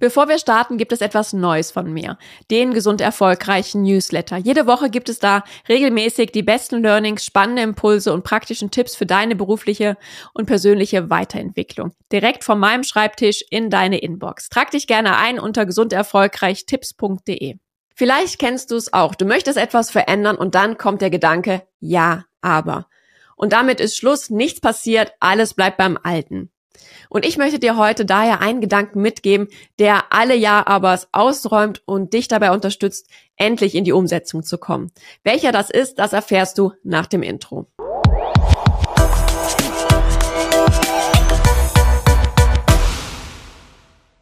Bevor wir starten, gibt es etwas Neues von mir. Den gesund erfolgreichen Newsletter. Jede Woche gibt es da regelmäßig die besten Learnings, spannende Impulse und praktischen Tipps für deine berufliche und persönliche Weiterentwicklung. Direkt von meinem Schreibtisch in deine Inbox. Trag dich gerne ein unter gesunderfolgreichtipps.de. Vielleicht kennst du es auch. Du möchtest etwas verändern und dann kommt der Gedanke, ja, aber. Und damit ist Schluss, nichts passiert, alles bleibt beim Alten. Und ich möchte dir heute daher einen Gedanken mitgeben, der alle Ja-Abers ausräumt und dich dabei unterstützt, endlich in die Umsetzung zu kommen. Welcher das ist, das erfährst du nach dem Intro.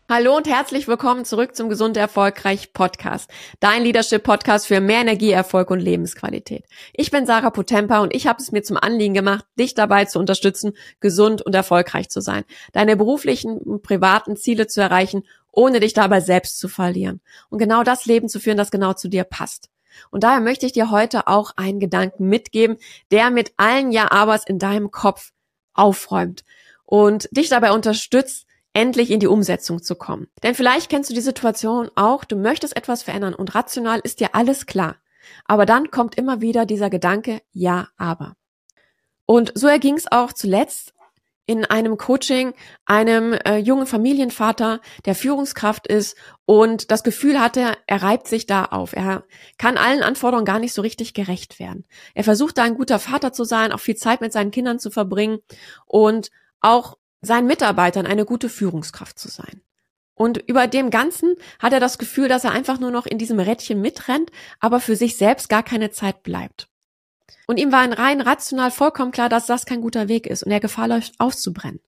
Hallo und herzlich willkommen zurück zum Gesund Erfolgreich Podcast. Dein Leadership Podcast für mehr Energie, Erfolg und Lebensqualität. Ich bin Sarah Potempa und ich habe es mir zum Anliegen gemacht, dich dabei zu unterstützen, gesund und erfolgreich zu sein, deine beruflichen und privaten Ziele zu erreichen, ohne dich dabei selbst zu verlieren und genau das Leben zu führen, das genau zu dir passt. Und daher möchte ich dir heute auch einen Gedanken mitgeben, der mit allen Ja-Abers in deinem Kopf aufräumt und dich dabei unterstützt, endlich in die Umsetzung zu kommen. Denn vielleicht kennst du die Situation auch, du möchtest etwas verändern und rational ist dir alles klar. Aber dann kommt immer wieder dieser Gedanke, ja, aber. Und so erging es auch zuletzt in einem Coaching einem äh, jungen Familienvater, der Führungskraft ist und das Gefühl hatte, er reibt sich da auf. Er kann allen Anforderungen gar nicht so richtig gerecht werden. Er versucht da ein guter Vater zu sein, auch viel Zeit mit seinen Kindern zu verbringen und auch seinen Mitarbeitern eine gute Führungskraft zu sein. Und über dem Ganzen hat er das Gefühl, dass er einfach nur noch in diesem Rädchen mitrennt, aber für sich selbst gar keine Zeit bleibt. Und ihm war in rein rational vollkommen klar, dass das kein guter Weg ist und er Gefahr läuft auszubrennen.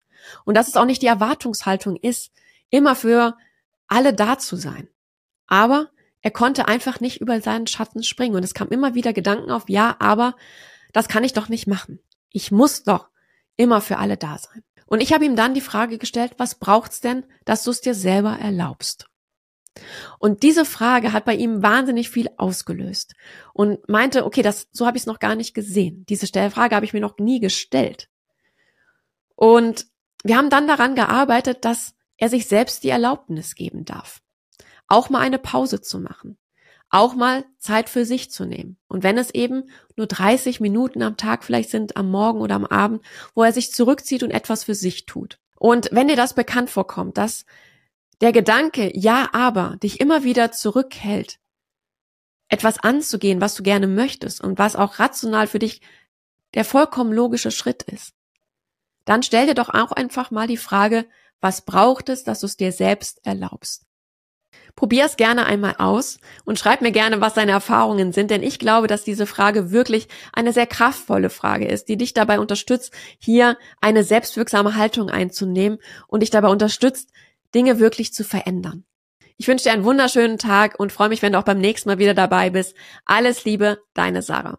Und dass es auch nicht die Erwartungshaltung ist, immer für alle da zu sein. Aber er konnte einfach nicht über seinen Schatten springen und es kam immer wieder Gedanken auf, ja, aber das kann ich doch nicht machen. Ich muss doch immer für alle da sein. Und ich habe ihm dann die Frage gestellt, was braucht's denn, dass du es dir selber erlaubst? Und diese Frage hat bei ihm wahnsinnig viel ausgelöst und meinte, okay, das so habe ich es noch gar nicht gesehen. Diese Frage habe ich mir noch nie gestellt. Und wir haben dann daran gearbeitet, dass er sich selbst die Erlaubnis geben darf, auch mal eine Pause zu machen, auch mal Zeit für sich zu nehmen. Und wenn es eben nur 30 Minuten am Tag vielleicht sind, am Morgen oder am Abend, wo er sich zurückzieht und etwas für sich tut. Und wenn dir das bekannt vorkommt, dass der Gedanke, ja, aber dich immer wieder zurückhält, etwas anzugehen, was du gerne möchtest und was auch rational für dich der vollkommen logische Schritt ist, dann stell dir doch auch einfach mal die Frage, was braucht es, dass du es dir selbst erlaubst? Probier es gerne einmal aus und schreib mir gerne, was deine Erfahrungen sind, denn ich glaube, dass diese Frage wirklich eine sehr kraftvolle Frage ist, die dich dabei unterstützt, hier eine selbstwirksame Haltung einzunehmen und dich dabei unterstützt, Dinge wirklich zu verändern. Ich wünsche dir einen wunderschönen Tag und freue mich, wenn du auch beim nächsten Mal wieder dabei bist. Alles Liebe, deine Sarah.